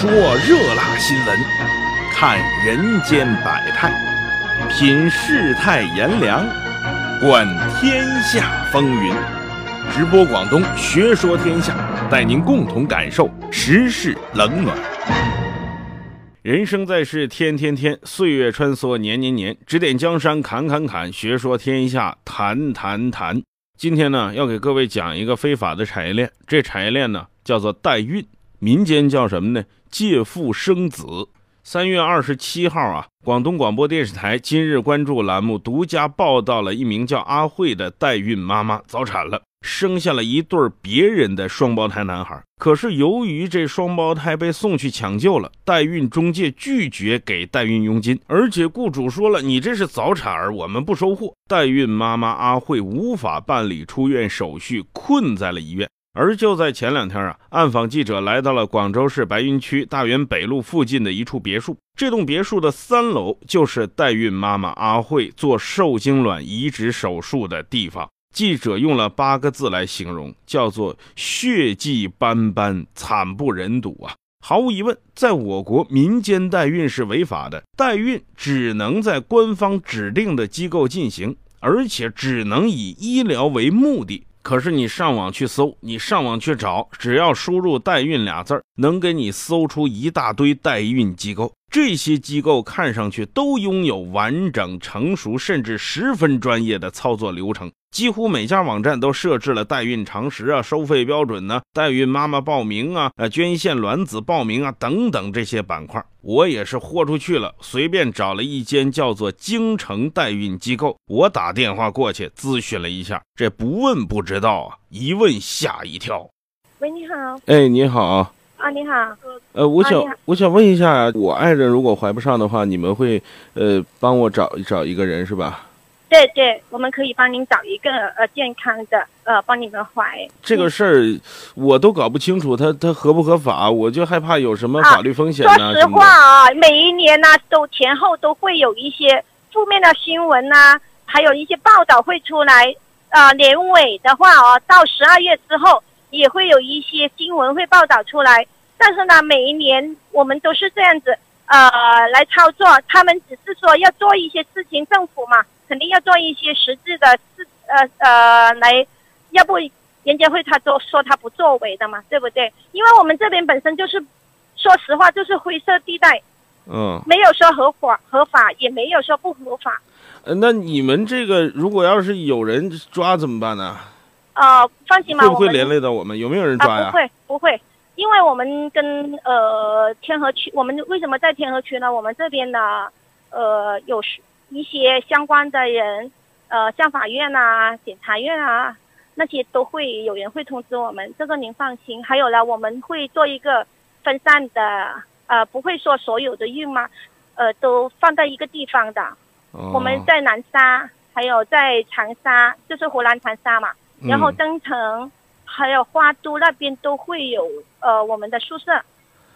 说热辣新闻，看人间百态，品世态炎凉，观天下风云。直播广东，学说天下，带您共同感受时事冷暖。人生在世，天天天，岁月穿梭，年年年。指点江山，侃侃侃，学说天下，谈谈谈。今天呢，要给各位讲一个非法的产业链，这产业链呢，叫做代孕。民间叫什么呢？借腹生子。三月二十七号啊，广东广播电视台今日关注栏目独家报道了一名叫阿慧的代孕妈妈早产了，生下了一对别人的双胞胎男孩。可是由于这双胞胎被送去抢救了，代孕中介拒绝给代孕佣金，而且雇主说了：“你这是早产儿，我们不收货。”代孕妈妈阿慧无法办理出院手续，困在了医院。而就在前两天啊，暗访记者来到了广州市白云区大园北路附近的一处别墅。这栋别墅的三楼就是代孕妈妈阿慧做受精卵移植手术的地方。记者用了八个字来形容，叫做血迹斑斑、惨不忍睹啊！毫无疑问，在我国民间代孕是违法的，代孕只能在官方指定的机构进行，而且只能以医疗为目的。可是你上网去搜，你上网去找，只要输入“代孕”俩字儿，能给你搜出一大堆代孕机构。这些机构看上去都拥有完整、成熟，甚至十分专业的操作流程。几乎每家网站都设置了代孕常识啊、收费标准呢、代孕妈妈报名啊、呃捐献卵子报名啊等等这些板块。我也是豁出去了，随便找了一间叫做京城代孕机构，我打电话过去咨询了一下，这不问不知道啊，一问吓一跳。喂，你好。哎，你好。啊，你好。呃，我想我想问一下，我爱人如果怀不上的话，你们会呃帮我找找一个人是吧？对对，我们可以帮您找一个呃健康的呃帮你们怀。这个事儿我都搞不清楚，它它合不合法，我就害怕有什么法律风险呢？说实话啊，每一年呢都前后都会有一些负面的新闻呐，还有一些报道会出来。呃，年尾的话哦，到十二月之后也会有一些新闻会报道出来。但是呢，每一年我们都是这样子呃来操作，他们只是说要做一些事情，政府嘛。肯定要做一些实质的事，呃呃，来，要不人家会他都说他不作为的嘛，对不对？因为我们这边本身就是，说实话就是灰色地带，嗯，没有说合法合法，也没有说不合法。呃，那你们这个如果要是有人抓怎么办呢？呃，放心吧，会不会连累到我们？有没有人抓呀？不会不会，因为我们跟呃天河区，我们为什么在天河区呢？我们这边呢，呃有。一些相关的人，呃，像法院啊、检察院啊，那些都会有人会通知我们，这个您放心。还有呢，我们会做一个分散的，呃，不会说所有的孕妈，呃，都放在一个地方的。我们在南沙，还有在长沙，就是湖南长沙嘛，然后增城，还有花都那边都会有呃我们的宿舍，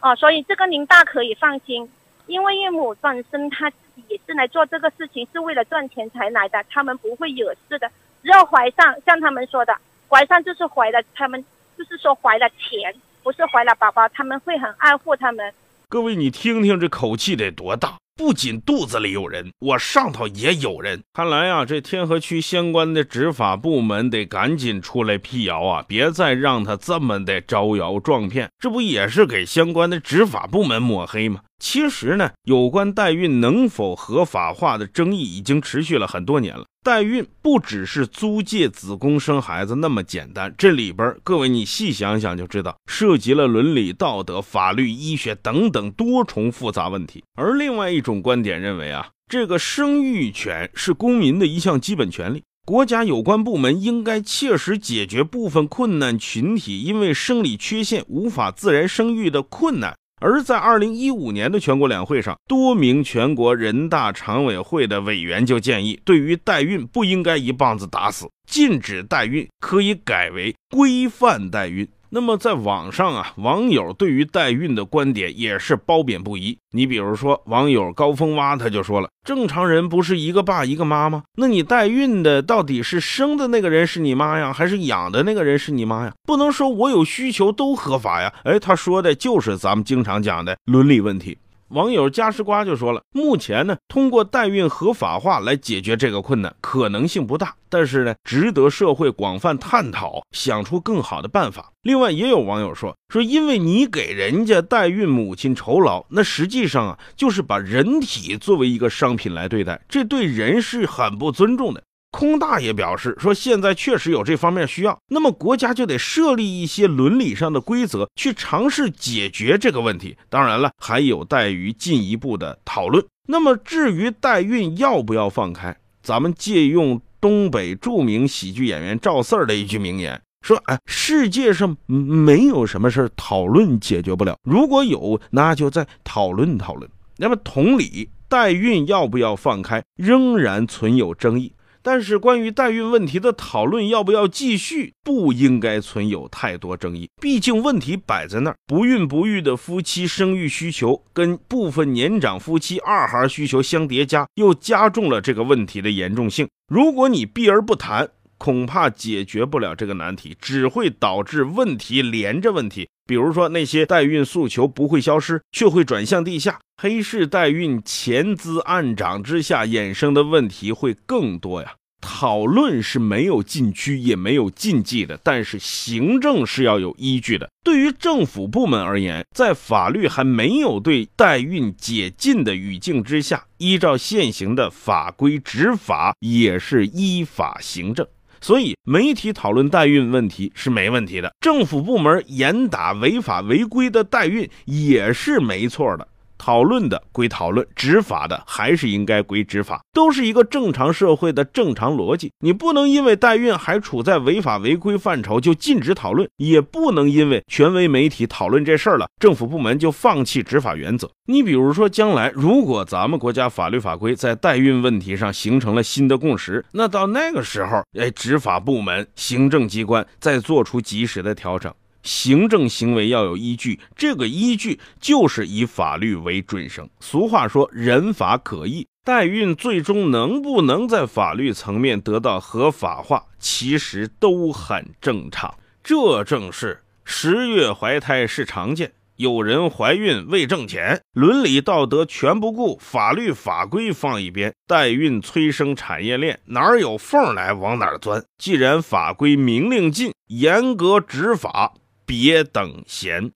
哦，所以这个您大可以放心。因为岳母本身她自也是来做这个事情，是为了赚钱才来的，他们不会惹事的。只要怀上，像他们说的，怀上就是怀了，他们就是说怀了钱，不是怀了宝宝，他们会很爱护他们。各位，你听听这口气得多大！不仅肚子里有人，我上头也有人。看来呀，这天河区相关的执法部门得赶紧出来辟谣啊！别再让他这么的招摇撞骗，这不也是给相关的执法部门抹黑吗？其实呢，有关代孕能否合法化的争议已经持续了很多年了。代孕不只是租借子宫生孩子那么简单，这里边各位你细想想就知道，涉及了伦理道德、法律、医学等等多重复杂问题。而另外一种观点认为啊，这个生育权是公民的一项基本权利，国家有关部门应该切实解决部分困难群体因为生理缺陷无法自然生育的困难。而在二零一五年的全国两会上，多名全国人大常委会的委员就建议，对于代孕不应该一棒子打死，禁止代孕可以改为规范代孕。那么在网上啊，网友对于代孕的观点也是褒贬不一。你比如说，网友高峰蛙他就说了：“正常人不是一个爸一个妈吗？那你代孕的到底是生的那个人是你妈呀，还是养的那个人是你妈呀？不能说我有需求都合法呀。”哎，他说的就是咱们经常讲的伦理问题。网友加时瓜就说了，目前呢，通过代孕合法化来解决这个困难可能性不大，但是呢，值得社会广泛探讨，想出更好的办法。另外，也有网友说，说因为你给人家代孕母亲酬劳，那实际上啊，就是把人体作为一个商品来对待，这对人是很不尊重的。空大爷表示说：“现在确实有这方面需要，那么国家就得设立一些伦理上的规则，去尝试解决这个问题。当然了，还有待于进一步的讨论。那么至于代孕要不要放开，咱们借用东北著名喜剧演员赵四儿的一句名言说：‘哎，世界上没有什么事讨论解决不了，如果有，那就再讨论讨论。’那么同理，代孕要不要放开，仍然存有争议。”但是，关于代孕问题的讨论要不要继续，不应该存有太多争议。毕竟问题摆在那儿，不孕不育的夫妻生育需求跟部分年长夫妻二孩需求相叠加，又加重了这个问题的严重性。如果你避而不谈，恐怕解决不了这个难题，只会导致问题连着问题。比如说，那些代孕诉求不会消失，却会转向地下。黑市代孕钱资暗长之下衍生的问题会更多呀。讨论是没有禁区也没有禁忌的，但是行政是要有依据的。对于政府部门而言，在法律还没有对代孕解禁的语境之下，依照现行的法规执法也是依法行政。所以，媒体讨论代孕问题是没问题的，政府部门严打违法违规的代孕也是没错的。讨论的归讨论，执法的还是应该归执法，都是一个正常社会的正常逻辑。你不能因为代孕还处在违法违规范畴就禁止讨论，也不能因为权威媒体讨论这事儿了，政府部门就放弃执法原则。你比如说，将来如果咱们国家法律法规在代孕问题上形成了新的共识，那到那个时候，哎，执法部门、行政机关再做出及时的调整。行政行为要有依据，这个依据就是以法律为准绳。俗话说“人法可依”，代孕最终能不能在法律层面得到合法化，其实都很正常。这正是十月怀胎是常见，有人怀孕为挣钱，伦理道德全不顾，法律法规放一边，代孕催生产业链，哪有缝来往哪钻。既然法规明令禁，严格执法。别等闲。